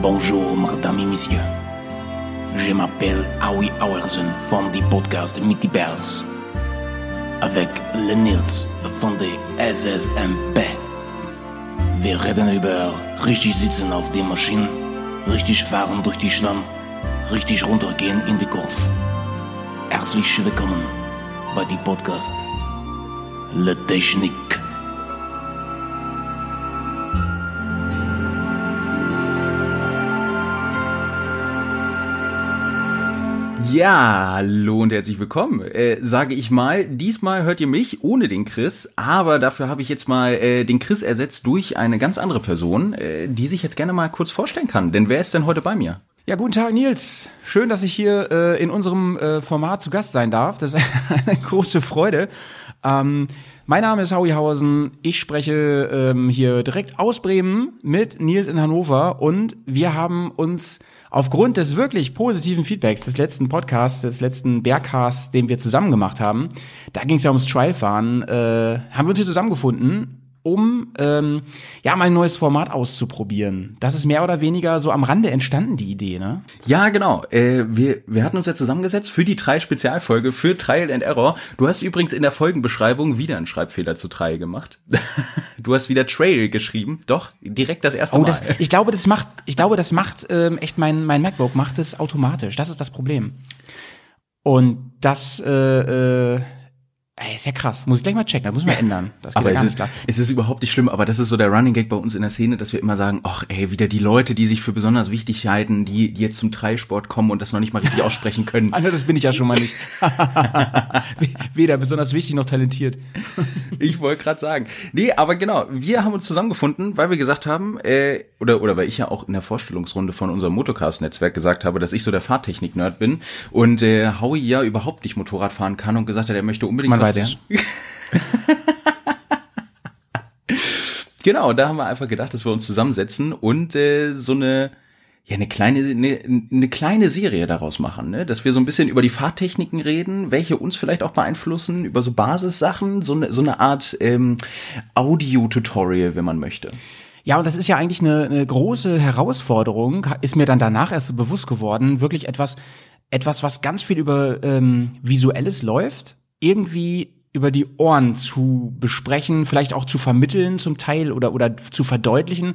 Bonjour, mesdames et messieurs. Je m'appelle Howie Auersen von die Podcast Mitty Bells. Avec le Nils von der SSMP. Wir reden über richtig sitzen auf der Maschine, richtig fahren durch die Schlamm, richtig runtergehen in die Kurve. Herzlich willkommen bei die Podcast Le Technique. Ja, hallo und herzlich willkommen, äh, sage ich mal. Diesmal hört ihr mich ohne den Chris, aber dafür habe ich jetzt mal äh, den Chris ersetzt durch eine ganz andere Person, äh, die sich jetzt gerne mal kurz vorstellen kann. Denn wer ist denn heute bei mir? Ja, guten Tag, Nils. Schön, dass ich hier äh, in unserem äh, Format zu Gast sein darf. Das ist eine große Freude. Ähm, mein Name ist Howie Hausen. Ich spreche ähm, hier direkt aus Bremen mit Nils in Hannover und wir haben uns aufgrund des wirklich positiven Feedbacks des letzten Podcasts, des letzten Bergcasts, den wir zusammen gemacht haben, da ging es ja ums Trialfahren, äh, haben wir uns hier zusammengefunden um ähm, ja mal ein neues Format auszuprobieren. Das ist mehr oder weniger so am Rande entstanden, die Idee, ne? Ja, genau. Äh, wir, wir hatten uns ja zusammengesetzt für die drei Spezialfolge für Trial and Error. Du hast übrigens in der Folgenbeschreibung wieder einen Schreibfehler zu Trial gemacht. du hast wieder Trail geschrieben. Doch, direkt das erste oh, Mal. Das, ich glaube, das macht, ich glaube, das macht ähm, echt mein, mein MacBook macht es automatisch. Das ist das Problem. Und das äh, äh, Ey, ist ja krass. Muss ich gleich mal checken, das muss man ändern. Das aber es ist, klar. es ist überhaupt nicht schlimm, aber das ist so der Running Gag bei uns in der Szene, dass wir immer sagen, ach ey, wieder die Leute, die sich für besonders wichtig halten, die, die jetzt zum Dreisport kommen und das noch nicht mal richtig aussprechen können. Alter, das bin ich ja schon mal nicht. Weder besonders wichtig noch talentiert. ich wollte gerade sagen. Nee, aber genau, wir haben uns zusammengefunden, weil wir gesagt haben, äh, oder, oder weil ich ja auch in der Vorstellungsrunde von unserem Motocast-Netzwerk gesagt habe, dass ich so der Fahrtechnik-Nerd bin und äh, Howie ja überhaupt nicht Motorrad fahren kann und gesagt hat, er möchte unbedingt Man ja. genau, da haben wir einfach gedacht, dass wir uns zusammensetzen und äh, so eine ja eine kleine eine, eine kleine Serie daraus machen, ne? dass wir so ein bisschen über die Fahrtechniken reden, welche uns vielleicht auch beeinflussen, über so Basissachen, so eine so eine Art ähm, Audio-Tutorial, wenn man möchte. Ja, und das ist ja eigentlich eine, eine große Herausforderung, ist mir dann danach erst so bewusst geworden, wirklich etwas, etwas, was ganz viel über ähm, Visuelles läuft, irgendwie über die Ohren zu besprechen, vielleicht auch zu vermitteln zum Teil oder, oder zu verdeutlichen.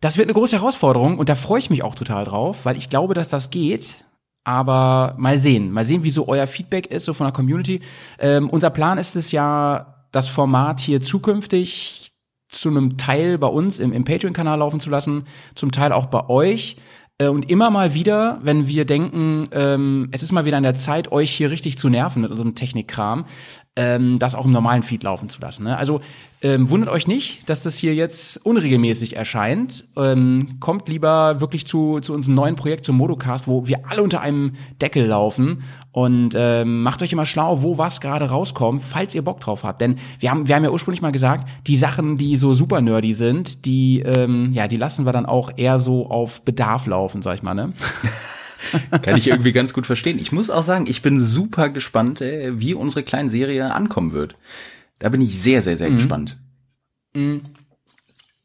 Das wird eine große Herausforderung und da freue ich mich auch total drauf, weil ich glaube, dass das geht. Aber mal sehen, mal sehen, wie so euer Feedback ist, so von der Community. Ähm, unser Plan ist es ja, das Format hier zukünftig zu einem Teil bei uns im, im Patreon-Kanal laufen zu lassen, zum Teil auch bei euch. Äh, und immer mal wieder, wenn wir denken, ähm, es ist mal wieder an der Zeit, euch hier richtig zu nerven mit unserem Technikkram, ähm, das auch im normalen Feed laufen zu lassen. Ne? Also ähm, wundert euch nicht, dass das hier jetzt unregelmäßig erscheint. Ähm, kommt lieber wirklich zu, zu unserem neuen Projekt, zum Modocast, wo wir alle unter einem Deckel laufen und ähm, macht euch immer schlau, wo was gerade rauskommt, falls ihr Bock drauf habt. Denn wir haben, wir haben ja ursprünglich mal gesagt, die Sachen, die so super nerdy sind, die, ähm, ja, die lassen wir dann auch eher so auf Bedarf laufen, sag ich mal, ne? Kann ich irgendwie ganz gut verstehen. Ich muss auch sagen, ich bin super gespannt, äh, wie unsere kleine Serie ankommen wird. Da bin ich sehr, sehr, sehr mhm. gespannt. Mhm.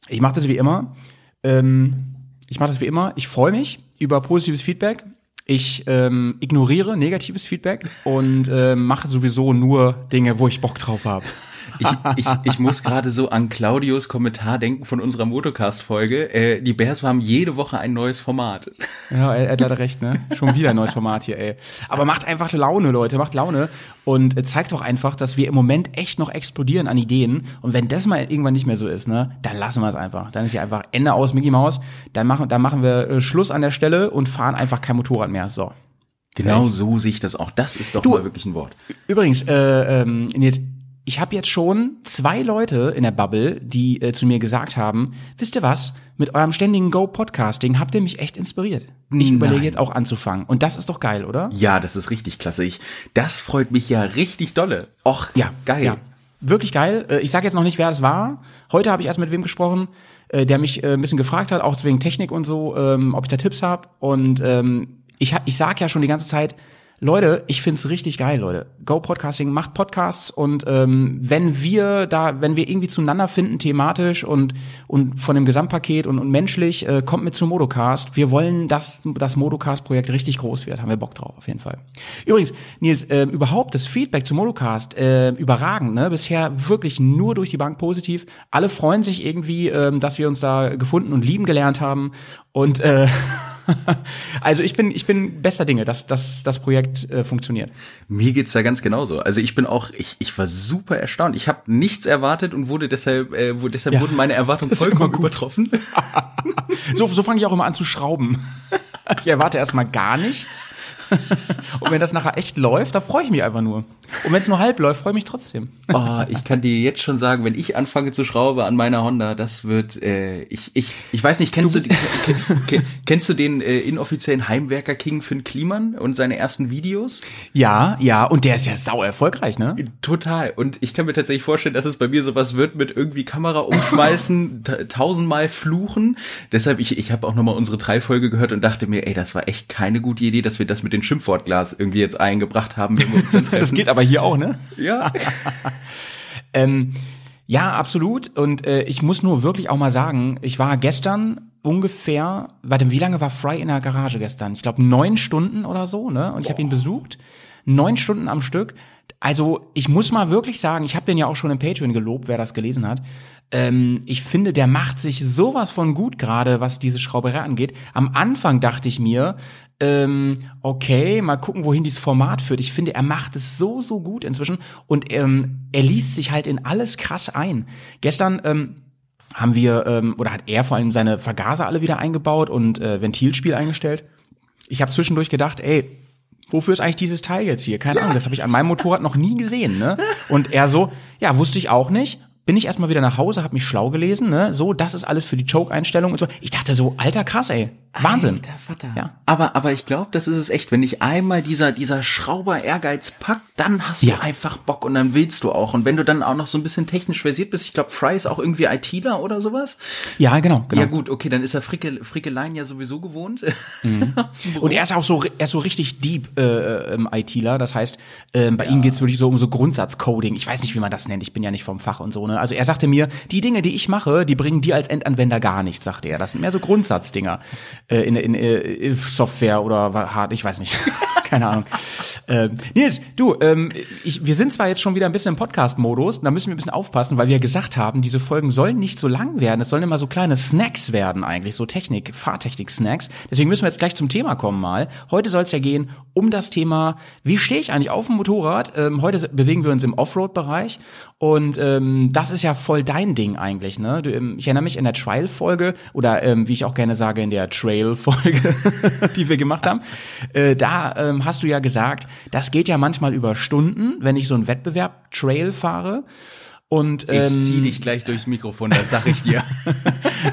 Ich mache das wie immer. Ähm, ich mache das wie immer. Ich freue mich über positives Feedback. Ich ähm, ignoriere negatives Feedback und äh, mache sowieso nur Dinge, wo ich Bock drauf habe. Ich, ich, ich muss gerade so an Claudios Kommentar denken von unserer Motocast-Folge. Äh, die Bears haben jede Woche ein neues Format. Ja, er, er hat leider recht, ne? Schon wieder ein neues Format hier, ey. Aber macht einfach Laune, Leute, macht Laune und äh, zeigt doch einfach, dass wir im Moment echt noch explodieren an Ideen. Und wenn das mal irgendwann nicht mehr so ist, ne, dann lassen wir es einfach. Dann ist ja einfach Ende aus Mickey Mouse. Dann machen, dann machen wir äh, Schluss an der Stelle und fahren einfach kein Motorrad mehr. So. Genau so sehe ich das auch. Das ist doch du, mal wirklich ein Wort. Übrigens, äh, ähm, jetzt ich habe jetzt schon zwei Leute in der Bubble, die äh, zu mir gesagt haben, wisst ihr was, mit eurem ständigen Go-Podcasting habt ihr mich echt inspiriert. Ich Nein. überlege jetzt auch anzufangen. Und das ist doch geil, oder? Ja, das ist richtig klasse. Ich, das freut mich ja richtig dolle. Och, ja, geil. Ja, wirklich geil. Äh, ich sage jetzt noch nicht, wer das war. Heute habe ich erst mit wem gesprochen, äh, der mich äh, ein bisschen gefragt hat, auch wegen Technik und so, ähm, ob ich da Tipps habe. Und ähm, ich, hab, ich sag ja schon die ganze Zeit, Leute, ich find's richtig geil, Leute. Go Podcasting, macht Podcasts und ähm, wenn wir da, wenn wir irgendwie zueinander finden, thematisch und und von dem Gesamtpaket und, und menschlich, äh, kommt mit zum Modocast. Wir wollen, dass das Modocast-Projekt richtig groß wird. Haben wir Bock drauf, auf jeden Fall. Übrigens, Nils, äh, überhaupt das Feedback zum Modocast äh, überragend. Ne? Bisher wirklich nur durch die Bank positiv. Alle freuen sich irgendwie, äh, dass wir uns da gefunden und lieben gelernt haben und äh, also ich bin, ich bin bester Dinge, dass, dass das Projekt äh, funktioniert. Mir geht's da ganz genauso. Also ich bin auch, ich, ich war super erstaunt. Ich habe nichts erwartet und wurde deshalb, äh, wo, deshalb Ja, wurden meine Erwartungen vollkommen übertroffen. So, so fange ich auch immer an zu schrauben. Ich erwarte erstmal gar nichts. Und wenn das nachher echt läuft, da freue ich mich einfach nur. Und wenn es nur halb läuft, freue ich mich trotzdem. Oh, ich kann dir jetzt schon sagen, wenn ich anfange zu schrauben an meiner Honda, das wird, äh, ich, ich, ich weiß nicht, kennst du, ke- kennst du den äh, inoffiziellen Heimwerker King Finn Kliman und seine ersten Videos? Ja, ja, und der ist ja sau erfolgreich, ne? Total. Und ich kann mir tatsächlich vorstellen, dass es bei mir sowas wird mit irgendwie Kamera umschmeißen, ta- tausendmal fluchen. Deshalb, ich, ich habe auch nochmal unsere drei Folge gehört und dachte mir, ey, das war echt keine gute Idee, dass wir das mit dem Schimpfwortglas irgendwie jetzt eingebracht haben. Das geht aber hier auch, ne? ja. Ähm, ja, absolut. Und äh, ich muss nur wirklich auch mal sagen, ich war gestern ungefähr, warte, wie lange war Fry in der Garage gestern? Ich glaube neun Stunden oder so, ne? Und ich habe ihn besucht. Neun Stunden am Stück. Also ich muss mal wirklich sagen, ich habe den ja auch schon im Patreon gelobt, wer das gelesen hat. Ähm, ich finde, der macht sich sowas von gut gerade, was diese Schrauberei angeht. Am Anfang dachte ich mir, ähm, okay, mal gucken, wohin dieses Format führt. Ich finde, er macht es so, so gut inzwischen und ähm, er liest sich halt in alles krass ein. Gestern ähm, haben wir, ähm, oder hat er vor allem seine Vergaser alle wieder eingebaut und äh, Ventilspiel eingestellt. Ich habe zwischendurch gedacht, ey, wofür ist eigentlich dieses Teil jetzt hier? Keine Ahnung, das habe ich an meinem Motorrad noch nie gesehen, ne? Und er so, ja, wusste ich auch nicht. Bin ich erstmal wieder nach Hause, habe mich schlau gelesen, ne? So, das ist alles für die Choke-Einstellung und so. Ich dachte so, alter krass, ey. Wahnsinn. Alter Vater. Ja. Aber, aber ich glaube, das ist es echt. Wenn dich einmal dieser, dieser Schrauber-Ehrgeiz packt, dann hast Ja. du einfach Bock und dann willst du auch. Und wenn du dann auch noch so ein bisschen technisch versiert bist, ich glaube, Fry ist auch irgendwie ITler oder sowas. Ja, genau, genau. Ja gut, okay, dann ist er Fricke, Frickeleien ja sowieso gewohnt. Büro. Und er ist auch so, er ist so richtig deep äh, ähm, ITler. Das heißt, ähm, bei ihm geht's wirklich so um so Grundsatzcoding. Ich weiß nicht, wie man das nennt. Ich bin ja nicht vom Fach und so. Ne? Also er sagte mir, die Dinge, die ich mache, die bringen dir als Endanwender gar nichts, sagte er. Das sind mehr so Grundsatzdinger äh, in, in, äh, Software oder hart. Ich weiß nicht. Keine Ahnung. Ähm, Nils, du, ähm, ich, wir sind zwar jetzt schon wieder ein bisschen im Podcast-Modus, da müssen wir ein bisschen aufpassen, weil wir gesagt haben, diese Folgen sollen nicht so lang werden, es sollen immer so kleine Snacks werden eigentlich, so Technik, Fahrtechnik-Snacks. Deswegen müssen wir jetzt gleich zum Thema kommen mal. Heute soll es ja gehen um das Thema, wie stehe ich eigentlich auf dem Motorrad? Ähm, heute bewegen wir uns im Offroad-Bereich und ähm, das ist ja voll dein Ding eigentlich. Ne? Du, ähm, ich erinnere mich in der Trial-Folge oder ähm, wie ich auch gerne sage, in der Trail-Folge, die wir gemacht haben, äh, da ähm, hast du ja gesagt, das geht ja manchmal über Stunden, wenn ich so einen Wettbewerb Trail fahre. Und ähm, ich zieh dich gleich durchs Mikrofon, das sag ich dir.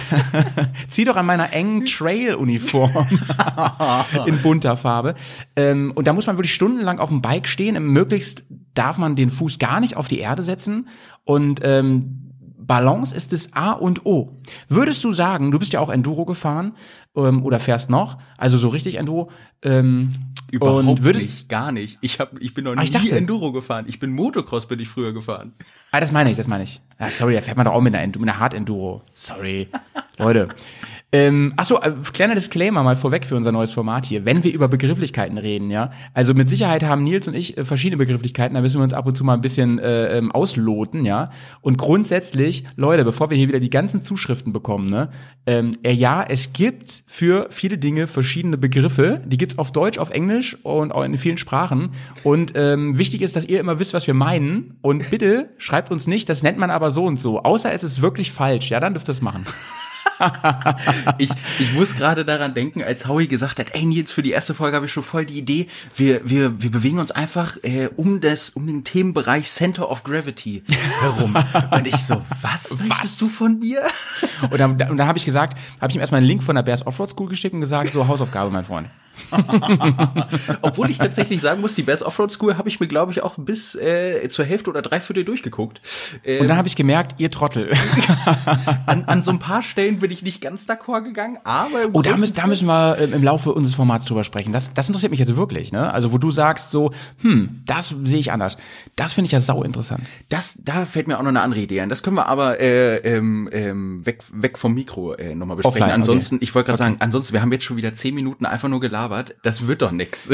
zieh doch an meiner engen Trail-Uniform in bunter Farbe. Ähm, und da muss man wirklich stundenlang auf dem Bike stehen. Möglichst darf man den Fuß gar nicht auf die Erde setzen. Und ähm, Balance ist das A und O. Würdest du sagen, du bist ja auch Enduro gefahren ähm, oder fährst noch, also so richtig Enduro, ähm, Überhaupt und würdest, nicht, gar nicht. Ich hab, ich bin noch Ah, ich nie dachte- Enduro gefahren. Ich bin Motocross, bin ich früher gefahren. Ah, das meine ich, das meine ich. Ah, sorry, da fährt man doch auch mit einer, mit einer Hard Enduro. Sorry. Leute. Ähm, achso, äh, kleiner Disclaimer mal vorweg für unser neues Format hier. Wenn wir über Begrifflichkeiten reden, ja, also mit Sicherheit haben Nils und ich äh, verschiedene Begrifflichkeiten, da müssen wir uns ab und zu mal ein bisschen äh, ähm, ausloten, ja. Und grundsätzlich, Leute, bevor wir hier wieder die ganzen Zuschriften bekommen, ne, ähm, äh, ja, es gibt für viele Dinge verschiedene Begriffe, die gibt's auf Deutsch, auf Englisch und auch in vielen Sprachen. Und ähm, wichtig ist, dass ihr immer wisst, was wir meinen. Und bitte schreibt uns nicht, das nennt man aber so und so. Außer es ist wirklich falsch, ja, dann dürft ihr es machen. Ich, ich muss gerade daran denken, als Howie gesagt hat, ey Nils, für die erste Folge habe ich schon voll die Idee. Wir, wir, wir bewegen uns einfach äh, um das, um den Themenbereich Center of Gravity herum. Und ich so, was möchtest du von mir? Und dann, und dann habe ich gesagt, habe ich ihm erstmal einen Link von der Bears Offroad School geschickt und gesagt, so Hausaufgabe, mein Freund. Obwohl ich tatsächlich sagen muss, die Best Offroad School habe ich mir, glaube ich, auch bis äh, zur Hälfte oder dreiviertel durchgeguckt. Ähm, und dann habe ich gemerkt, ihr Trottel. an, an so ein paar Stellen bin ich nicht ganz d'accord gegangen, aber oh, da müssen, da müssen wir äh, im Laufe unseres Formats drüber sprechen. Das, das interessiert mich jetzt wirklich, ne? Also wo du sagst so, hm, das sehe ich anders. Das finde ich ja sau interessant. Das, da fällt mir auch noch eine andere Idee ein. Das können wir aber äh, ähm, ähm, weg, weg vom Mikro äh, nochmal besprechen. Offline, ansonsten, okay. ich wollte gerade okay. sagen, ansonsten, wir haben jetzt schon wieder zehn Minuten einfach nur gelabert. Das wird doch nix.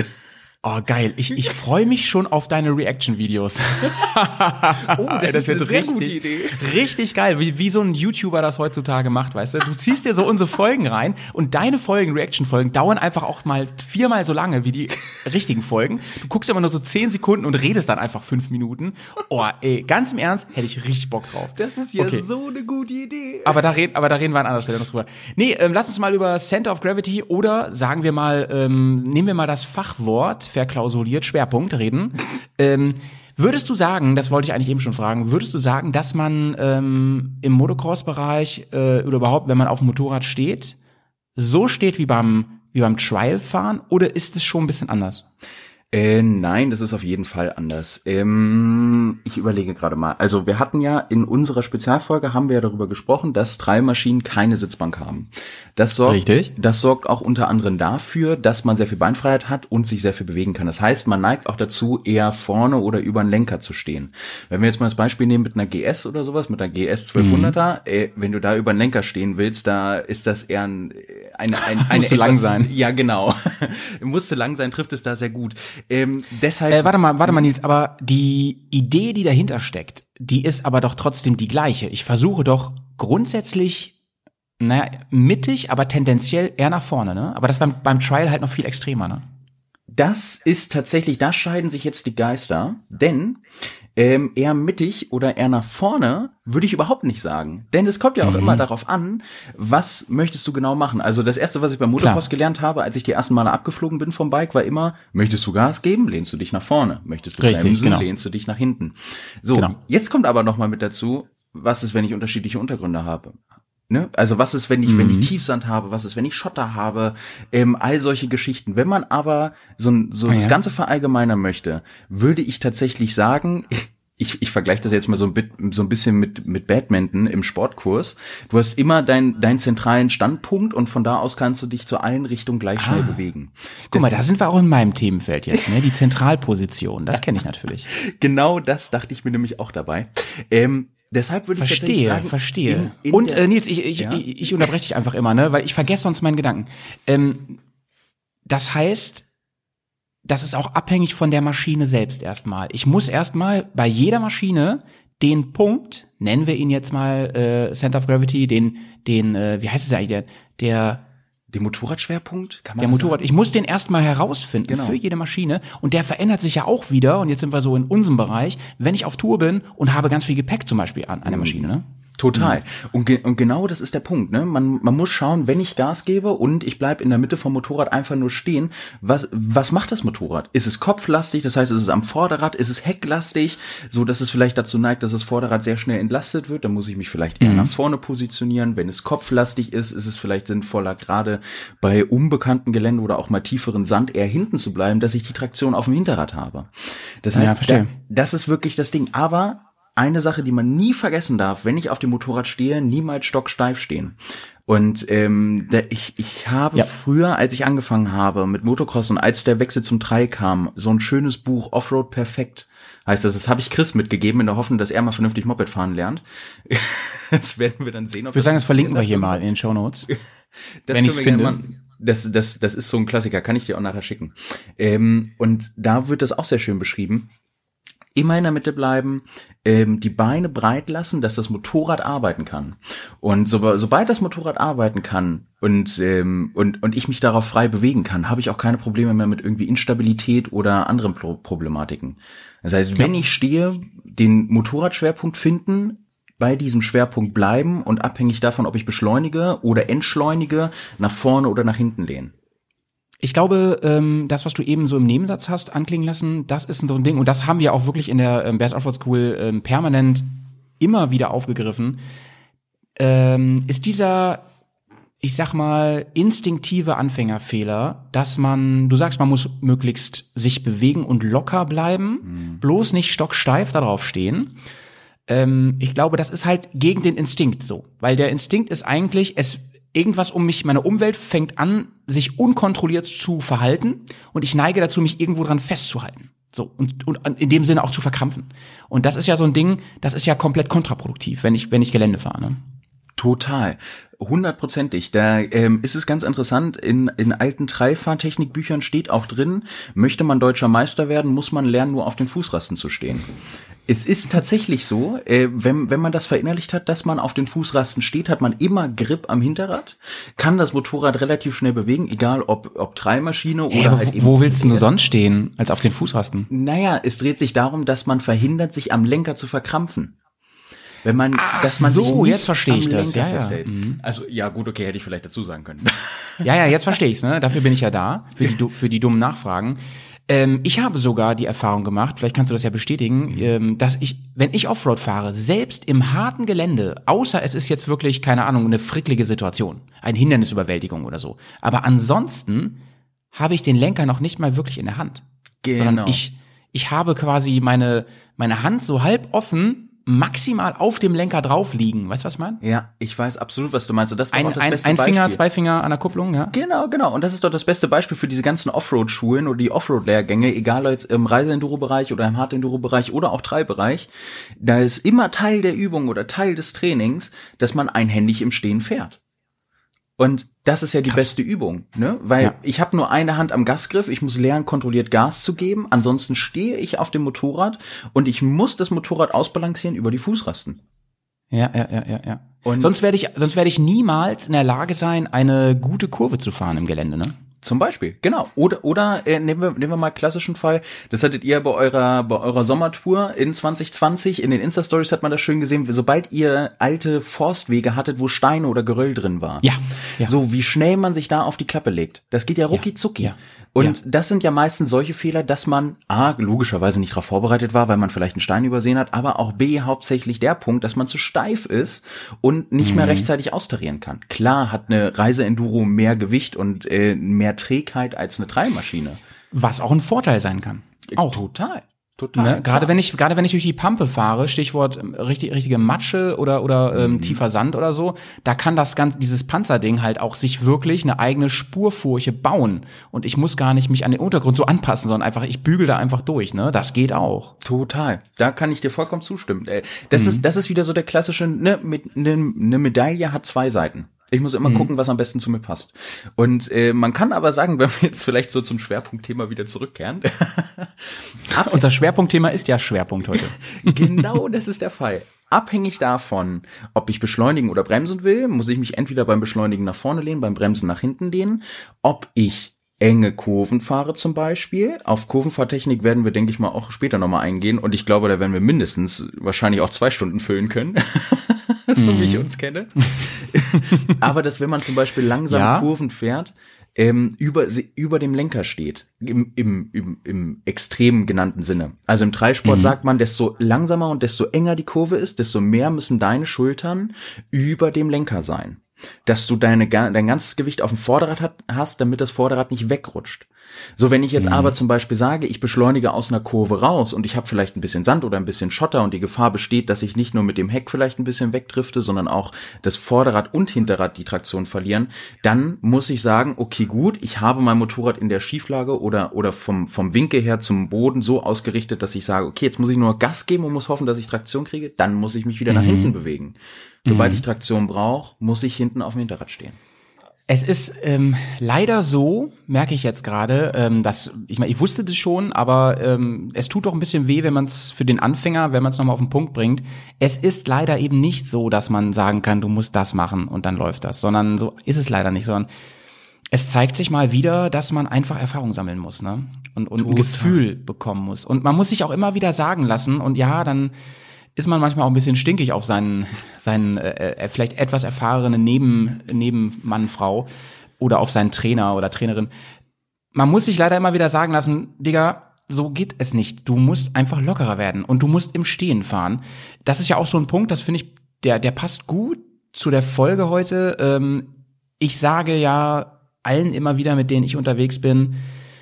Oh, geil. Ich, ich freue mich schon auf deine Reaction-Videos. oh, das, das ist eine sehr richtig, gute Idee. Richtig geil, wie, wie so ein YouTuber das heutzutage macht, weißt du? Du ziehst dir so unsere Folgen rein und deine Folgen, Reaction-Folgen, dauern einfach auch mal viermal so lange wie die richtigen Folgen. Du guckst immer nur so zehn Sekunden und redest dann einfach fünf Minuten. Oh, ey, ganz im Ernst, hätte ich richtig Bock drauf. Das ist ja okay. so eine gute Idee. Aber da reden, aber da reden wir an anderer Stelle noch drüber. Nee, ähm, lass uns mal über Center of Gravity oder sagen wir mal, ähm, nehmen wir mal das Fachwort verklausuliert, Schwerpunkt reden. ähm, würdest du sagen, das wollte ich eigentlich eben schon fragen, würdest du sagen, dass man ähm, im Motocross-Bereich äh, oder überhaupt, wenn man auf dem Motorrad steht, so steht wie beim, wie beim Trial-Fahren oder ist es schon ein bisschen anders? Äh, nein, das ist auf jeden Fall anders. Ähm, ich überlege gerade mal. Also wir hatten ja in unserer Spezialfolge haben wir ja darüber gesprochen, dass drei Maschinen keine Sitzbank haben. Das sorgt, Richtig. Das sorgt auch unter anderem dafür, dass man sehr viel Beinfreiheit hat und sich sehr viel bewegen kann. Das heißt, man neigt auch dazu, eher vorne oder über einen Lenker zu stehen. Wenn wir jetzt mal das Beispiel nehmen mit einer GS oder sowas, mit einer GS 1200er, mhm. äh, wenn du da über einen Lenker stehen willst, da ist das eher ein, eine, ein, eine Musste lang sein. Ja, genau. Musste lang sein, trifft es da sehr gut. Ähm, deshalb. Äh, warte mal, warte mal, Nils, aber die Idee, die dahinter steckt, die ist aber doch trotzdem die gleiche. Ich versuche doch grundsätzlich, naja, mittig, aber tendenziell eher nach vorne, ne? Aber das beim, beim Trial halt noch viel extremer, ne? Das ist tatsächlich, da scheiden sich jetzt die Geister, denn ähm, eher mittig oder eher nach vorne, würde ich überhaupt nicht sagen. Denn es kommt ja auch mhm. immer darauf an, was möchtest du genau machen. Also das erste, was ich beim Motocross gelernt habe, als ich die ersten Male abgeflogen bin vom Bike, war immer, möchtest du Gas geben, lehnst du dich nach vorne. Möchtest du Richtig, bremsen, genau. lehnst du dich nach hinten. So, genau. jetzt kommt aber noch mal mit dazu, was ist, wenn ich unterschiedliche Untergründe habe? Ne? Also was ist, wenn ich, mhm. wenn ich mhm. Tiefsand habe, was ist, wenn ich Schotter habe, ähm, all solche Geschichten. Wenn man aber so, so ah, das ja. Ganze verallgemeinern möchte, würde ich tatsächlich sagen, ich, ich vergleiche das jetzt mal so ein, bit, so ein bisschen mit, mit Badminton im Sportkurs. Du hast immer deinen deinen zentralen Standpunkt und von da aus kannst du dich zu allen Richtungen gleich schnell ah. bewegen. Guck das, mal, da sind wir auch in meinem Themenfeld jetzt, ne? Die Zentralposition, das kenne ich natürlich. genau das dachte ich mir nämlich auch dabei. Ähm, Deshalb würde ich verstehe, sagen, verstehe. In, in und äh, Nils, ich, ich, ja? ich, ich unterbreche dich einfach immer, ne, weil ich vergesse sonst meinen Gedanken. Ähm, das heißt, das ist auch abhängig von der Maschine selbst erstmal. Ich muss erstmal bei jeder Maschine den Punkt, nennen wir ihn jetzt mal äh, Center of Gravity, den, den, äh, wie heißt es eigentlich, der, der den Motorradschwerpunkt? Kann man der Motorrad, sagen? ich muss den erstmal herausfinden genau. für jede Maschine und der verändert sich ja auch wieder und jetzt sind wir so in unserem Bereich, wenn ich auf Tour bin und habe ganz viel Gepäck zum Beispiel an einer mhm. Maschine, ne? Total. Mhm. Und, ge und genau das ist der Punkt. Ne? Man, man muss schauen, wenn ich Gas gebe und ich bleib in der Mitte vom Motorrad einfach nur stehen, was, was macht das Motorrad? Ist es kopflastig, das heißt, ist es am Vorderrad, ist es hecklastig, so dass es vielleicht dazu neigt, dass das Vorderrad sehr schnell entlastet wird, dann muss ich mich vielleicht eher mhm. nach vorne positionieren. Wenn es kopflastig ist, ist es vielleicht sinnvoller, gerade bei unbekannten Gelände oder auch mal tieferen Sand eher hinten zu bleiben, dass ich die Traktion auf dem Hinterrad habe. Das heißt, ja, da, das ist wirklich das Ding. Aber eine Sache, die man nie vergessen darf, wenn ich auf dem Motorrad stehe, niemals stocksteif stehen. Und ähm, da, ich, ich habe ja. früher, als ich angefangen habe mit Motocross und als der Wechsel zum Trail kam, so ein schönes Buch Offroad Perfekt heißt das. Das habe ich Chris mitgegeben in der Hoffnung, dass er mal vernünftig Moped fahren lernt. das werden wir dann sehen. ich würde sagen, das verlinken wir hier mal in den Show Notes. wenn ich finde. Das, das, das ist so ein Klassiker, kann ich dir auch nachher schicken. Ähm, und da wird das auch sehr schön beschrieben immer in der Mitte bleiben, ähm, die Beine breit lassen, dass das Motorrad arbeiten kann. Und so, sobald das Motorrad arbeiten kann und, ähm, und, und ich mich darauf frei bewegen kann, habe ich auch keine Probleme mehr mit irgendwie Instabilität oder anderen Pro Problematiken. Das heißt, wenn ich stehe, den Motorradschwerpunkt finden, bei diesem Schwerpunkt bleiben und abhängig davon, ob ich beschleunige oder entschleunige, nach vorne oder nach hinten lehnen. Ich glaube, ähm, das, was du eben so im Nebensatz hast anklingen lassen, das ist so ein Ding. Und das haben wir auch wirklich in der ähm, Bears Offroad School ähm, permanent immer wieder aufgegriffen. Ähm, ist dieser ich sag mal, instinktive Anfängerfehler, dass man, du sagst, man muss möglichst sich bewegen und locker bleiben, mhm. bloß nicht stocksteif darauf stehen. Ähm, ich glaube, das ist halt gegen den Instinkt so, weil der Instinkt ist eigentlich, es irgendwas um mich, meine Umwelt fängt an, sich unkontrolliert zu verhalten und ich neige dazu, mich irgendwo dran festzuhalten. So, und, und in dem Sinne auch zu verkrampfen. Und das ist ja so ein Ding, das ist ja komplett kontraproduktiv, wenn ich, wenn ich Gelände fahre. Ne? Total. Hundertprozentig. Da ähm, ist es ganz interessant, in, in alten Dreifahrtechnikbüchern steht auch drin, möchte man deutscher Meister werden, muss man lernen, nur auf den Fußrasten zu stehen. Es ist tatsächlich so, äh, wenn, wenn man das verinnerlicht hat, dass man auf den Fußrasten steht, hat man immer Grip am Hinterrad, kann das Motorrad relativ schnell bewegen, egal ob, ob Dreimaschine oder hey, halt Wo willst du nur sonst stehen, als auf den Fußrasten? Naja, es dreht sich darum, dass man verhindert, sich am Lenker zu verkrampfen. Wenn man, Ach dass man so, sich nicht jetzt verstehe ich das. Lenker Ja, ja. Mhm. Also ja, gut, okay, hätte ich vielleicht dazu sagen können. Ja, ja, jetzt verstehe ich's, ne? Dafür bin ich ja da, für die, für die dummen Nachfragen. Ähm, ich habe sogar die Erfahrung gemacht, vielleicht kannst du das ja bestätigen, ähm, dass ich, wenn ich Offroad fahre, selbst im harten Gelände, außer es ist jetzt wirklich, keine Ahnung, eine fricklige Situation, eine Hindernisüberwältigung oder so, aber ansonsten habe ich den Lenker noch nicht mal wirklich in der Hand. Genau. Sondern ich, ich habe quasi meine, meine Hand so halb offen, maximal auf dem Lenker drauf liegen. Weißt du, was ich meine? Ja, ich weiß absolut, was du meinst. Und das ist doch Ein, auch das ein, beste ein Finger, Beispiel. zwei Finger an der Kupplung, ja? Genau, genau. Und das ist doch das beste Beispiel für diese ganzen Offroad-Schulen oder die Offroad-Lehrgänge, egal ob jetzt im Reise-Enduro-Bereich oder im Hard-Enduro-Bereich oder auch Treibereich. Da ist immer Teil der Übung oder Teil des Trainings, dass man einhändig im Stehen fährt. Und das ist ja die Krass. beste Übung, ne? Weil Ja. ich habe nur eine Hand am Gasgriff, ich muss lernen, kontrolliert Gas zu geben, ansonsten stehe ich auf dem Motorrad und ich muss das Motorrad ausbalancieren über die Fußrasten. Ja, ja, ja, ja, ja. Und- sonst werde ich, sonst werde ich niemals in der Lage sein, eine gute Kurve zu fahren im Gelände, ne? Zum Beispiel, genau. Oder oder äh, nehmen wir nehmen wir mal klassischen Fall. Das hattet ihr bei eurer bei eurer Sommertour in 2020 in den Insta Stories hat man das schön gesehen. Sobald ihr alte Forstwege hattet, wo Steine oder Geröll drin war. Ja, ja. So wie schnell man sich da auf die Klappe legt. Das geht ja rucki zucki. ja, Und ja. das sind ja meistens solche Fehler, dass man a logischerweise nicht darauf vorbereitet war, weil man vielleicht einen Stein übersehen hat, aber auch b hauptsächlich der Punkt, dass man zu steif ist und nicht Mhm. mehr rechtzeitig austarieren kann. Klar hat eine Reise-Enduro mehr Gewicht und äh, mehr Trägheit als eine Dreimaschine. Was auch ein Vorteil sein kann. Auch. Total. Total. Ne? Gerade wenn ich, gerade wenn ich durch die Pampe fahre, Stichwort ähm, richtig, richtige Matsche oder, oder Mhm. ähm, tiefer Sand oder so, da kann das ganze, dieses Panzerding halt auch sich wirklich eine eigene Spurfurche bauen. Und ich muss gar nicht mich an den Untergrund so anpassen, sondern einfach, ich bügel da einfach durch, ne? Das geht auch. Total. Da kann ich dir vollkommen zustimmen. Äh, Das Mhm. ist, das ist wieder so der klassische, ne, mit, ne, eine Medaille hat zwei Seiten. Ich muss Mhm. immer gucken, was am besten zu mir passt. Und äh, man kann aber sagen, wenn wir jetzt vielleicht so zum Schwerpunktthema wieder zurückkehren, Unser Schwerpunktthema ist ja Schwerpunkt heute. genau das ist der Fall. Abhängig davon, ob ich beschleunigen oder bremsen will, muss ich mich entweder beim Beschleunigen nach vorne lehnen, beim Bremsen nach hinten lehnen. Ob ich enge Kurven fahre zum Beispiel. Auf Kurvenfahrtechnik werden wir, denke ich mal, auch später nochmal eingehen. Und ich glaube, da werden wir mindestens wahrscheinlich auch zwei Stunden füllen können. so wie ich uns kenne. Aber dass wenn man zum Beispiel langsam Ja. Kurven fährt, ähm, über, über dem Lenker steht. Im, im, im, Im extrem genannten Sinne. Also im Dreisport sagt man, desto langsamer und desto enger die Kurve ist, desto mehr müssen deine Schultern über dem Lenker sein. Dass du deine, dein ganzes Gewicht auf dem Vorderrad hat, hast, damit das Vorderrad nicht wegrutscht. So, wenn ich jetzt aber zum Beispiel sage, ich beschleunige aus einer Kurve raus und ich habe vielleicht ein bisschen Sand oder ein bisschen Schotter und die Gefahr besteht, dass ich nicht nur mit dem Heck vielleicht ein bisschen wegdrifte, sondern auch das Vorderrad und Hinterrad die Traktion verlieren, dann muss ich sagen, okay, gut, ich habe mein Motorrad in der Schieflage oder, oder vom, vom Winkel her zum Boden so ausgerichtet, dass ich sage, okay, jetzt muss ich nur Gas geben und muss hoffen, dass ich Traktion kriege, dann muss ich mich wieder nach hinten bewegen. Sobald ich Traktion brauche, muss ich hinten auf dem Hinterrad stehen. Es ist ähm, leider so, merke ich jetzt gerade, ähm, dass ich meine, ich wusste das schon, aber ähm, es tut doch ein bisschen weh, wenn man es für den Anfänger, wenn man es nochmal auf den Punkt bringt. Es ist leider eben nicht so, dass man sagen kann, du musst das machen und dann läuft das, sondern so ist es leider nicht, sondern es zeigt sich mal wieder, dass man einfach Erfahrung sammeln muss, ne? Und, und ein Gefühl bekommen muss. Und man muss sich auch immer wieder sagen lassen, und ja, dann ist man manchmal auch ein bisschen stinkig auf seinen, seinen äh, äh, vielleicht etwas erfahrenen Neben, Nebenmann, Frau oder auf seinen Trainer oder Trainerin. Man muss sich leider immer wieder sagen lassen, Digga, so geht es nicht. Du musst einfach lockerer werden und du musst im Stehen fahren. Das ist ja auch so ein Punkt, das finde ich, der, der passt gut zu der Folge heute. Ähm, ich sage ja allen immer wieder, mit denen ich unterwegs bin,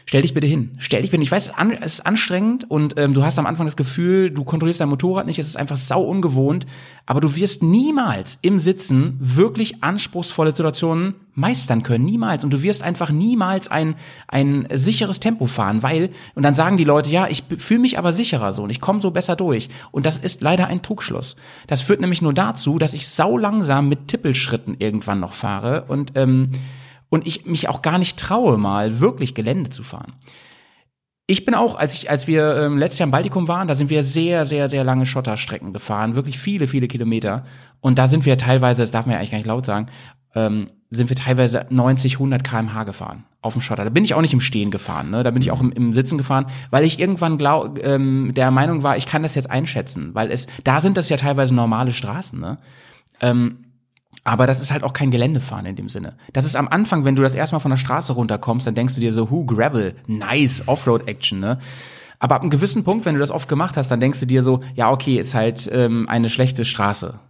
stell dich bitte hin. Stell dich bitte hin. Ich weiß, es ist anstrengend und ähm, du hast am Anfang das Gefühl, du kontrollierst dein Motorrad nicht, es ist einfach sau ungewohnt, aber du wirst niemals im Sitzen wirklich anspruchsvolle Situationen meistern können, niemals. Und du wirst einfach niemals ein, ein sicheres Tempo fahren, weil, und dann sagen die Leute, ja, ich fühle mich aber sicherer so und ich komme so besser durch. Und das ist leider ein Trugschluss. Das führt nämlich nur dazu, dass ich sau langsam mit Tippelschritten irgendwann noch fahre und ähm, und ich mich auch gar nicht traue, mal wirklich Gelände zu fahren. Ich bin auch, als ich, als wir ähm, letztes Jahr im Baltikum waren, da sind wir sehr, sehr, sehr lange Schotterstrecken gefahren, wirklich viele, viele Kilometer. Und da sind wir teilweise, das darf man ja eigentlich gar nicht laut sagen, ähm, sind wir teilweise 90, 100 kmh gefahren auf dem Schotter. Da bin ich auch nicht im Stehen gefahren, ne? da bin ich auch im, im Sitzen gefahren, weil ich irgendwann glaub, ähm, der Meinung war, ich kann das jetzt einschätzen, weil es, da sind das ja teilweise normale Straßen, ne? Ähm, aber das ist halt auch kein Geländefahren in dem Sinne. Das ist am Anfang, wenn du das erstmal von der Straße runterkommst, dann denkst du dir so, hu, Gravel, nice, Offroad-Action, ne? Aber ab einem gewissen Punkt, wenn du das oft gemacht hast, dann denkst du dir so, ja, okay, ist halt ähm, eine schlechte Straße.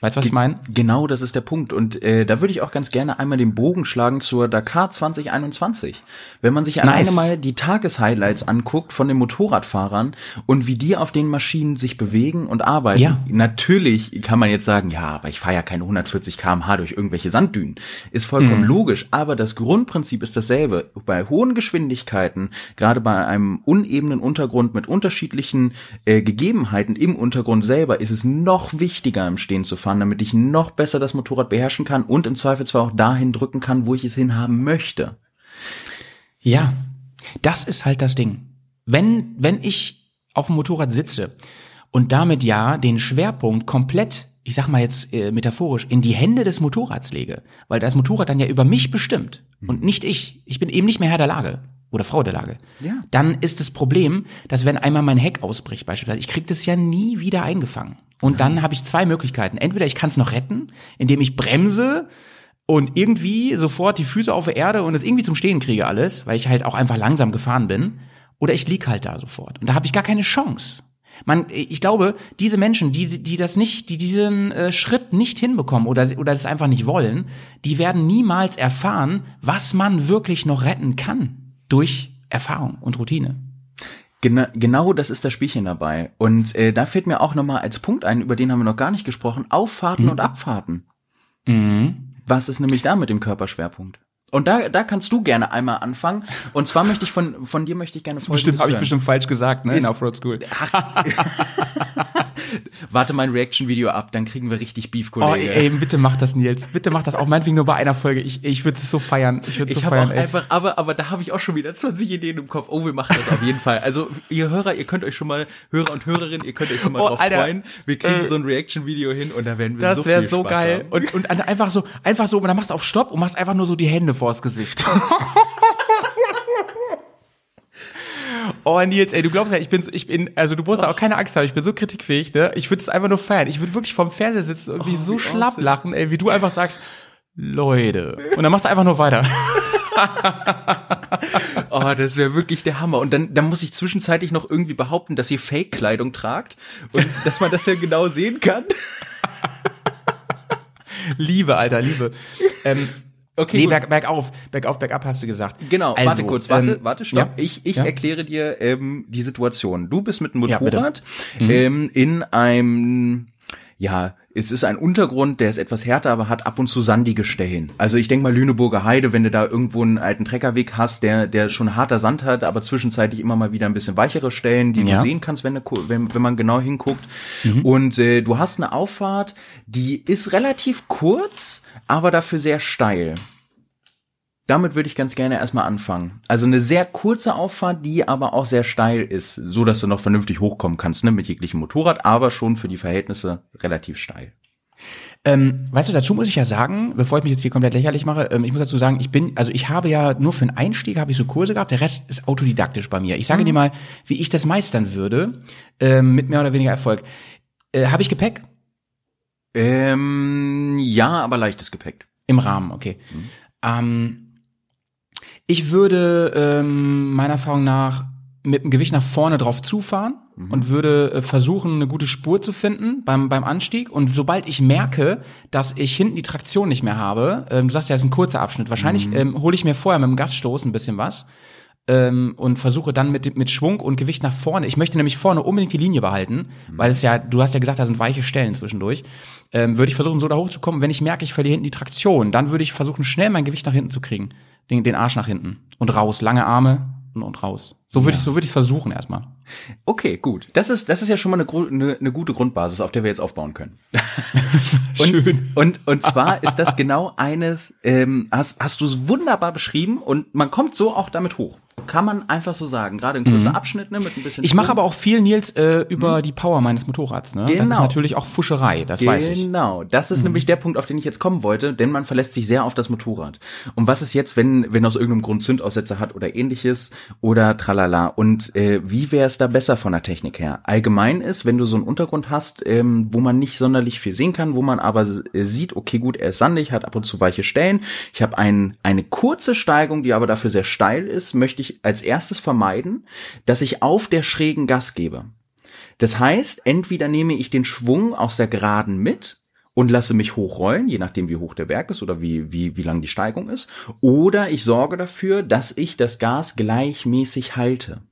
Weißt du, was ich meine? Genau, das ist der Punkt. Und äh, da würde ich auch ganz gerne einmal den Bogen schlagen zur Dakar 2021. Wenn man sich Nice. mal die Tageshighlights anguckt von den Motorradfahrern und wie die auf den Maschinen sich bewegen und arbeiten. Ja. Natürlich kann man jetzt sagen, ja, aber ich fahre ja keine 140 km/h durch irgendwelche Sanddünen. Ist vollkommen logisch, aber das Grundprinzip ist dasselbe. Bei hohen Geschwindigkeiten, gerade bei einem unebenen Untergrund mit unterschiedlichen äh, Gegebenheiten im Untergrund selber, ist es noch wichtiger im Stehen zu fahren, damit ich noch besser das Motorrad beherrschen kann und im Zweifelsfall auch dahin drücken kann, wo ich es hinhaben möchte. Ja, das ist halt das Ding. Wenn, wenn ich auf dem Motorrad sitze und damit ja den Schwerpunkt komplett, ich sag mal jetzt äh, metaphorisch, in die Hände des Motorrads lege, weil das Motorrad dann ja über mich bestimmt und nicht ich. Ich bin eben nicht mehr Herr der Lage oder Frau der Lage. Ja. Dann ist das Problem, dass wenn einmal mein Heck ausbricht beispielsweise, ich krieg das ja nie wieder eingefangen. Und dann habe ich zwei Möglichkeiten. Entweder ich kann es noch retten, indem ich bremse und irgendwie sofort die Füße auf der Erde und es irgendwie zum Stehen kriege alles, weil ich halt auch einfach langsam gefahren bin, oder ich lieg halt da sofort. Und da habe ich gar keine Chance. Man, ich glaube, diese Menschen, die, die das nicht, die diesen äh, Schritt nicht hinbekommen oder, oder das einfach nicht wollen, die werden niemals erfahren, was man wirklich noch retten kann durch Erfahrung und Routine. Gena genau das ist das Spielchen dabei. Und äh, da fällt mir auch nochmal als Punkt ein, über den haben wir noch gar nicht gesprochen, Auffahrten und Abfahrten. Was ist nämlich da mit dem Körperschwerpunkt? Und da, da kannst du gerne einmal anfangen. Und zwar möchte ich von, von dir möchte ich gerne Folgendes hören. falsch gesagt, ne? in Offroad School. Warte mein Reaction-Video ab, dann kriegen wir richtig Beef, Oh, Kollege. ey, bitte mach das, Nils. Bitte mach das auch meinetwegen nur bei einer Folge. Ich, ich würde es so feiern. Ich würde es so Ich habe feiern, auch ey. einfach, aber, aber da habe ich auch schon wieder 20 Ideen im Kopf. Oh, wir machen das auf jeden Fall. Also, ihr Hörer, ihr könnt euch schon mal, Hörer und Hörerinnen, ihr könnt euch schon mal Oh, drauf Alter, freuen. Wir kriegen äh, so ein Reaction-Video hin und da werden wir Das so wäre viel so Spaß geil. Haben. Und, und einfach so, einfach so, und dann machst du auf Stopp und machst einfach nur so die Hände vors Gesicht. Oh Nils, ey, du glaubst ja, ich bin, ich bin, also du musst da auch keine Angst haben, ich bin so kritikfähig, ne? Ich würde es einfach nur feiern. Ich würde wirklich vom Fernseher sitzen und irgendwie Oh, so schlapp awesome. lachen, ey, wie du einfach sagst, Leute. Und dann machst du einfach nur weiter. Oh, das wäre wirklich der Hammer. Und dann, dann muss ich zwischenzeitlich noch irgendwie behaupten, dass ihr Fake-Kleidung tragt und dass man das ja genau sehen kann. Liebe, Alter, Liebe. Ähm, Okay, nee, gut. berg, bergauf, bergauf, bergab hast du gesagt. Genau, Also, warte kurz, warte, ähm, warte, stopp. ja? Ich, ich Ja? erkläre dir ähm, die Situation. Du bist mit einem Ja. Motorrad Mhm. ähm, in einem, ja, es ist ein Untergrund, der ist etwas härter, aber hat ab und zu sandige Stellen. Also ich denke mal Lüneburger Heide, wenn du da irgendwo einen alten Treckerweg hast, der, der schon harter Sand hat, aber zwischenzeitlich immer mal wieder ein bisschen weichere Stellen, die Ja. du sehen kannst, wenn, du, wenn, wenn man genau hinguckt. Mhm. Und äh, du hast eine Auffahrt, die ist relativ kurz, aber dafür sehr steil. Damit würde ich ganz gerne erstmal anfangen. Also eine sehr kurze Auffahrt, die aber auch sehr steil ist, so dass du noch vernünftig hochkommen kannst, ne, mit jeglichem Motorrad, aber schon für die Verhältnisse relativ steil. Ähm, weißt du, dazu muss ich ja sagen, bevor ich mich jetzt hier komplett lächerlich mache, ähm, ich muss dazu sagen, ich bin, also ich habe ja nur für einen Einstieg habe ich so Kurse gehabt, der Rest ist autodidaktisch bei mir. Ich sage dir mal, wie ich das meistern würde, ähm, mit mehr oder weniger Erfolg. Äh, habe ich Gepäck? Ähm, ja, aber leichtes Gepäck. Im Rahmen, okay. Ähm, ich würde ähm, meiner Erfahrung nach mit dem Gewicht nach vorne drauf zufahren und würde äh, versuchen, eine gute Spur zu finden beim, beim Anstieg. Und sobald ich merke, dass ich hinten die Traktion nicht mehr habe, ähm, du sagst ja, das ist ein kurzer Abschnitt, wahrscheinlich Mhm. ähm, hole ich mir vorher mit dem Gaststoß ein bisschen was ähm, und versuche dann mit, mit Schwung und Gewicht nach vorne. Ich möchte nämlich vorne unbedingt die Linie behalten, weil es ja, du hast ja gesagt, da sind weiche Stellen zwischendurch. Ähm, würde ich versuchen, so da hochzukommen. Wenn ich merke, ich verliere hinten die Traktion, dann würde ich versuchen, schnell mein Gewicht nach hinten zu kriegen. Den, den Arsch nach hinten. Und raus. Lange Arme und, und raus. So würde ich, so würde ich versuchen erstmal. Okay, gut. Das ist, das ist ja schon mal eine, eine, eine gute Grundbasis, auf der wir jetzt aufbauen können. und, Schön. Und, und zwar ist das genau eines, ähm, hast, hast du es wunderbar beschrieben und man kommt so auch damit hoch. Kann man einfach so sagen. Gerade ein kurzer Abschnitt, ne, mit ein bisschen. Mhm. Ich mache aber auch viel, Nils, äh, über die Power meines Motorrads. Ne? Das ist Genau. natürlich auch Fuscherei, das weiß ich. Mhm. Genau, das ist nämlich der Punkt, auf den ich jetzt kommen wollte, denn man verlässt sich sehr auf das Motorrad. Und was ist jetzt, wenn, wenn aus irgendeinem Grund Zündaussetzer hat oder ähnliches oder tralala? Und äh, wie wäre es da besser von der Technik her? Allgemein ist, wenn du so einen Untergrund hast, ähm, wo man nicht sonderlich viel sehen kann, wo man aber äh, sieht, okay, gut, er ist sandig, hat ab und zu weiche Stellen. Ich habe ein, eine kurze Steigung, die aber dafür sehr steil ist, möchte ich als erstes vermeiden, dass ich auf der schrägen Gas gebe. Das heißt, entweder nehme ich den Schwung aus der Geraden mit und lasse mich hochrollen, je nachdem wie hoch der Berg ist oder wie, wie, wie lang die Steigung ist, oder ich sorge dafür, dass ich das Gas gleichmäßig halte.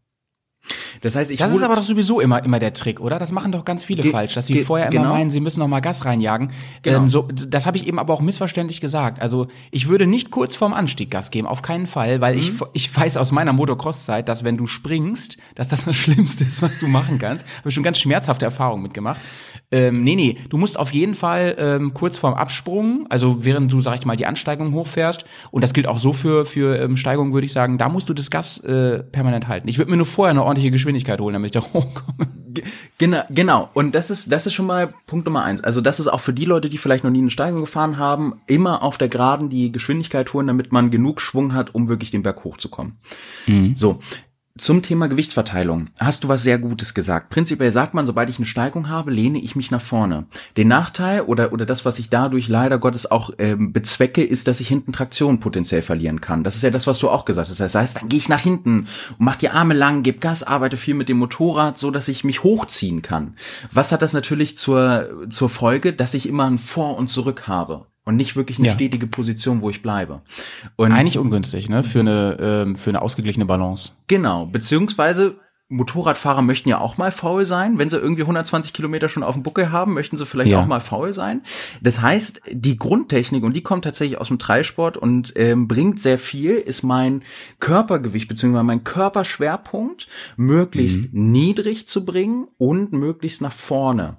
Das heißt, ich Das ist aber doch sowieso immer, immer der Trick, oder? Das machen doch ganz viele Ge- falsch, dass sie vorher immer genau. meinen, sie müssen noch mal Gas reinjagen. Genau. Ähm, so, das habe ich eben aber auch missverständlich gesagt. Also ich würde nicht kurz vorm Anstieg Gas geben, auf keinen Fall, weil Mhm. ich, ich weiß aus meiner Motocross-Zeit, dass wenn du springst, dass das das Schlimmste ist, was du machen kannst. Habe ich schon ganz schmerzhafte Erfahrungen mitgemacht. Ähm, nee, nee, du musst auf jeden Fall ähm, kurz vorm Absprung, also während du, sag ich mal, die Ansteigung hochfährst, und das gilt auch so für, für ähm, Steigungen, würde ich sagen, da musst du das Gas äh, permanent halten. Ich würde mir nur vorher eine ordentliche Geschwindigkeit holen, damit ich da hochkomme. Ge- Genau, genau. Und das ist, das ist schon mal Punkt Nummer eins. Also das ist auch für die Leute, die vielleicht noch nie eine Steigung gefahren haben, immer auf der Geraden die Geschwindigkeit holen, damit man genug Schwung hat, um wirklich den Berg hochzukommen. So. Zum Thema Gewichtsverteilung hast du was sehr Gutes gesagt. Prinzipiell sagt man, sobald ich eine Steigung habe, lehne ich mich nach vorne. Den Nachteil oder, oder das, was ich dadurch leider Gottes auch ähm, bezwecke, ist, dass ich hinten Traktion potenziell verlieren kann. Das ist ja das, was du auch gesagt hast. Das heißt, dann gehe ich nach hinten und mach die Arme lang, gebe Gas, arbeite viel mit dem Motorrad, so dass ich mich hochziehen kann. Was hat das natürlich zur, zur Folge, dass ich immer ein Vor und Zurück habe und nicht wirklich eine Ja. stetige Position, wo ich bleibe. Und Eigentlich ungünstig, ne? Für eine, ähm, für eine ausgeglichene Balance. Genau, beziehungsweise Motorradfahrer möchten ja auch mal faul sein. Wenn sie irgendwie 120 Kilometer schon auf dem Buckel haben, möchten sie vielleicht Ja. auch mal faul sein. Das heißt, die Grundtechnik, und die kommt tatsächlich aus dem Dreisport und ähm, bringt sehr viel, ist mein Körpergewicht beziehungsweise mein Körperschwerpunkt möglichst niedrig zu bringen und möglichst nach vorne.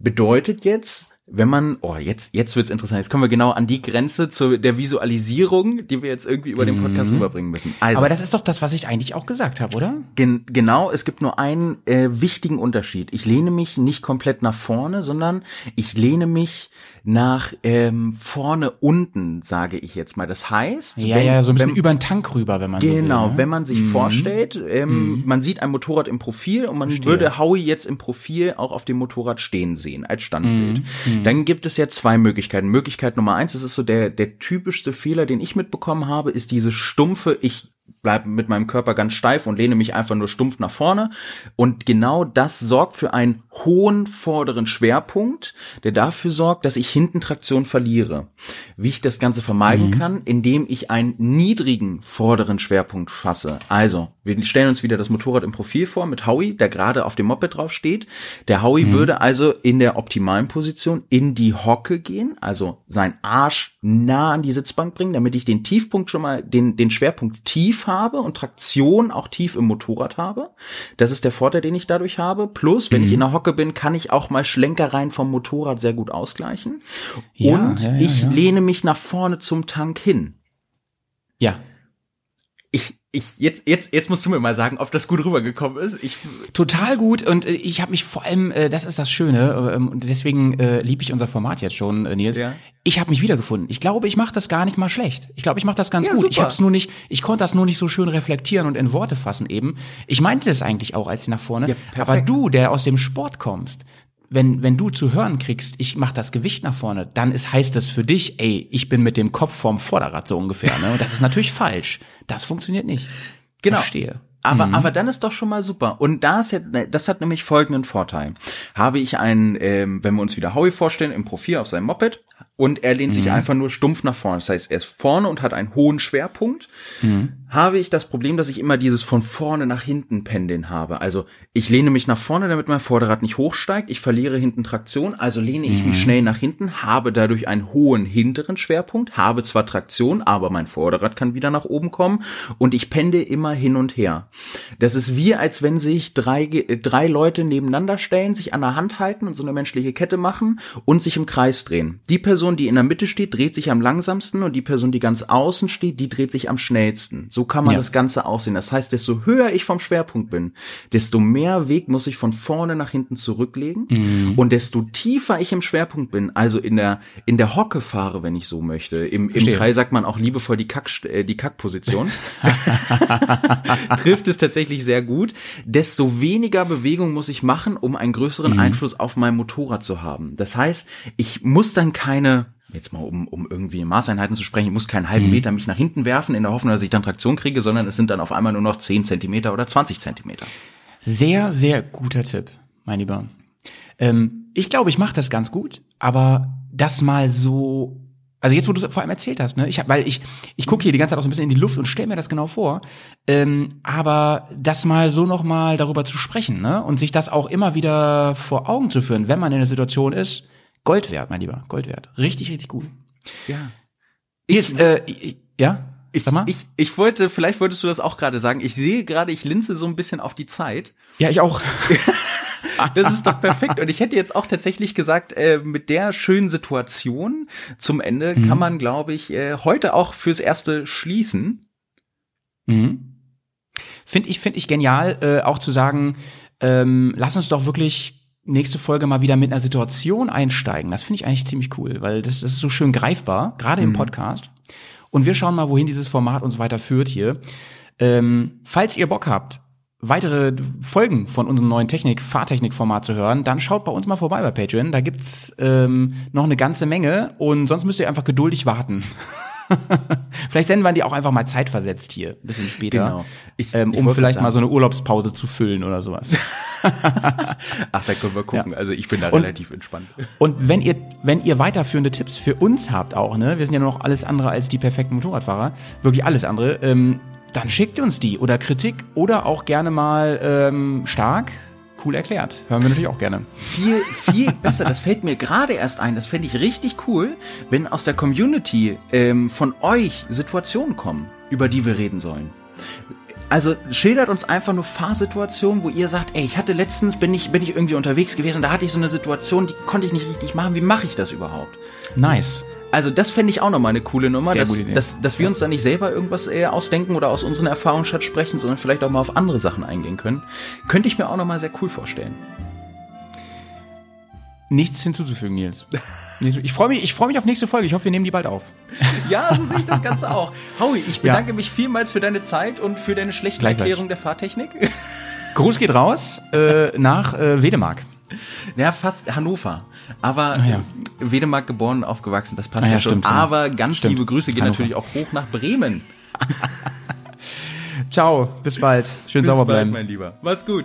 Bedeutet jetzt, wenn man, oh, jetzt, jetzt wird's interessant. Jetzt kommen wir genau an die Grenze zu der Visualisierung, die wir jetzt irgendwie über den Podcast rüberbringen müssen. Also, Aber das ist doch das, was ich eigentlich auch gesagt habe, oder? Gen genau, es gibt nur einen äh, wichtigen Unterschied. Ich lehne mich nicht komplett nach vorne, sondern ich lehne mich nach ähm, vorne unten, sage ich jetzt mal. Das heißt, Ja, wenn, ja, so ein bisschen wenn, über den Tank rüber, wenn man so will. Genau, ne? wenn man sich vorstellt, ähm, man sieht ein Motorrad im Profil und man würde Howie jetzt im Profil auch auf dem Motorrad stehen sehen, als Standbild. Dann gibt es ja zwei Möglichkeiten. Möglichkeit Nummer eins, das ist so der, der typischste Fehler, den ich mitbekommen habe, ist diese stumpfe, ich bleibe mit meinem Körper ganz steif und lehne mich einfach nur stumpf nach vorne. Und genau das sorgt für einen hohen vorderen Schwerpunkt, der dafür sorgt, dass ich hinten Traktion verliere. Wie ich das Ganze vermeiden kann, indem ich einen niedrigen vorderen Schwerpunkt fasse. Also, wir stellen uns wieder das Motorrad im Profil vor mit Howie, der gerade auf dem Moped drauf steht. Der Howie würde also in der optimalen Position in die Hocke gehen, also sein Arsch nah an die Sitzbank bringen, damit ich den Tiefpunkt schon mal, den, den Schwerpunkt tief habe und Traktion auch tief im Motorrad habe. Das ist der Vorteil, den ich dadurch habe. Plus, wenn ich in der Hocke bin, kann ich auch mal Schlenkereien vom Motorrad sehr gut ausgleichen. Ja, und ja, ja, ich lehne mich nach vorne zum Tank hin. Ja. Ich, ich, jetzt, jetzt, jetzt musst du mir mal sagen, ob das gut rübergekommen ist. Ich, Total gut und äh, ich habe mich vor allem, äh, das ist das Schöne ähm, und deswegen äh, liebe ich unser Format jetzt schon, äh, Nils. Ja. Ich habe mich wiedergefunden. Ich glaube, ich mache das gar nicht mal schlecht. Ich glaube, ich mache das ganz Ja, gut. Ich super. habe es nur nicht, ich konnte das nur nicht so schön reflektieren und in Worte fassen eben. Ich meinte das eigentlich auch als ich nach vorne, Ja, aber du, der aus dem Sport kommst, wenn, wenn du zu hören kriegst, ich mache das Gewicht nach vorne, dann ist, heißt das für dich, ey, ich bin mit dem Kopf vorm Vorderrad so ungefähr. Ne? Und das ist natürlich falsch. Das funktioniert nicht. Genau. Verstehe. Aber, mhm. aber dann ist doch schon mal super. Und das, hat, das hat nämlich folgenden Vorteil. Habe ich einen, ähm, wenn wir uns wieder Howie vorstellen, im Profil auf seinem Moped und er lehnt mhm. sich einfach nur stumpf nach vorne. Das heißt, er ist vorne und hat einen hohen Schwerpunkt. Mhm. Habe ich das Problem, dass ich immer dieses von vorne nach hinten pendeln habe. Also ich lehne mich nach vorne, damit mein Vorderrad nicht hochsteigt. Ich verliere hinten Traktion, also lehne ich mich mhm. schnell nach hinten, habe dadurch einen hohen hinteren Schwerpunkt, habe zwar Traktion, aber mein Vorderrad kann wieder nach oben kommen und ich pendel immer hin und her. Das ist wie, als wenn sich drei, drei Leute nebeneinander stellen, sich an der Hand halten und so eine menschliche Kette machen und sich im Kreis drehen. Die Person, die in der Mitte steht, dreht sich am langsamsten und die Person, die ganz außen steht, die dreht sich am schnellsten. So kann man ja. das Ganze aussehen. Das heißt, desto höher ich vom Schwerpunkt bin, desto mehr Weg muss ich von vorne nach hinten zurücklegen mhm. und desto tiefer ich im Schwerpunkt bin, also in der, in der Hocke fahre, wenn ich so möchte. Im, im Teil sagt man auch liebevoll die Kack, äh, die Kackposition. Trifft es tatsächlich sehr gut. Desto weniger Bewegung muss ich machen, um einen größeren mhm. Einfluss auf mein Motorrad zu haben. Das heißt, ich muss dann keine jetzt mal um, um irgendwie Maßeinheiten zu sprechen, ich muss keinen halben mhm. Meter mich nach hinten werfen, in der Hoffnung, dass ich dann Traktion kriege, sondern es sind dann auf einmal nur noch 10 Zentimeter oder 20 Zentimeter. Sehr, sehr guter Tipp, mein Lieber. Ähm, ich glaube, ich mache das ganz gut, aber das mal so also jetzt, wo du vor allem erzählt hast, ne? Ich hab, weil ich ich gucke hier die ganze Zeit auch so ein bisschen in die Luft und stelle mir das genau vor. Ähm, aber das mal so noch mal darüber zu sprechen, ne? Und sich das auch immer wieder vor Augen zu führen, wenn man in der Situation ist, Gold wert, mein Lieber, Gold wert. Richtig, richtig gut. Ja. Jetzt, äh, ja. Ich, Sag mal. ich, ich wollte, vielleicht wolltest du das auch gerade sagen. Ich sehe gerade, ich linse so ein bisschen auf die Zeit. Ja, ich auch. das ist doch perfekt. Und ich hätte jetzt auch tatsächlich gesagt, äh, mit der schönen Situation zum Ende mhm. kann man, glaube ich, äh, heute auch fürs Erste schließen. Mhm. Finde ich, finde ich genial, äh, auch zu sagen, ähm, lass uns doch wirklich nächste Folge mal wieder mit einer Situation einsteigen. Das finde ich eigentlich ziemlich cool, weil das, das ist so schön greifbar, gerade im mhm. Podcast. Und wir schauen mal, wohin dieses Format uns weiter führt hier. Ähm, falls ihr Bock habt, weitere Folgen von unserem neuen Technik, Fahrtechnik-Format zu hören, dann schaut bei uns mal vorbei bei Patreon. Da gibt's ähm, noch eine ganze Menge und sonst müsst ihr einfach geduldig warten. vielleicht senden wir die auch einfach mal zeitversetzt hier, ein bisschen später, genau. ich, ähm, um vielleicht mal so eine Urlaubspause zu füllen oder sowas. Ach, da können wir gucken. Ja. Also ich bin da und, relativ entspannt. Und wenn ihr, wenn ihr weiterführende Tipps für uns habt auch, ne, wir sind ja noch alles andere als die perfekten Motorradfahrer, wirklich alles andere, ähm, dann schickt uns die oder Kritik oder auch gerne mal ähm, stark. Cool erklärt. Hören wir natürlich auch gerne. Viel, viel besser. Das fällt mir gerade erst ein. Das fände ich richtig cool, wenn aus der Community ähm, von euch Situationen kommen, über die wir reden sollen. Also schildert uns einfach nur Fahrsituationen, wo ihr sagt, ey, ich hatte letztens, bin ich, bin ich irgendwie unterwegs gewesen, da hatte ich so eine Situation, die konnte ich nicht richtig machen. Wie mache ich das überhaupt? Nice. Also das fände ich auch nochmal eine coole Nummer, Sehr dass, gute Idee. dass, dass wir uns da nicht selber irgendwas äh, ausdenken oder aus unseren Erfahrungsschatz sprechen, sondern vielleicht auch mal auf andere Sachen eingehen können. Könnte ich mir auch nochmal sehr cool vorstellen. Nichts hinzuzufügen, Nils. Ich freue mich, ich freue mich auf nächste Folge. Ich hoffe, wir nehmen die bald auf. Ja, so sehe ich das Ganze auch. Howie, ich bedanke ja. mich vielmals für deine Zeit und für deine schlechte gleich, Erklärung gleich. der Fahrtechnik. Gruß geht raus äh, nach äh, Wedemark. Ja, fast Hannover. Aber ah, ja. Wedemark geboren und aufgewachsen, das passt ah, ja, ja, schon. Stimmt, Aber ganz stimmt. liebe Grüße gehen Hannover. natürlich auch hoch nach Bremen. Ciao, bis bald. Schön bis sauber bleiben. Bald, mein Lieber. Mach's gut.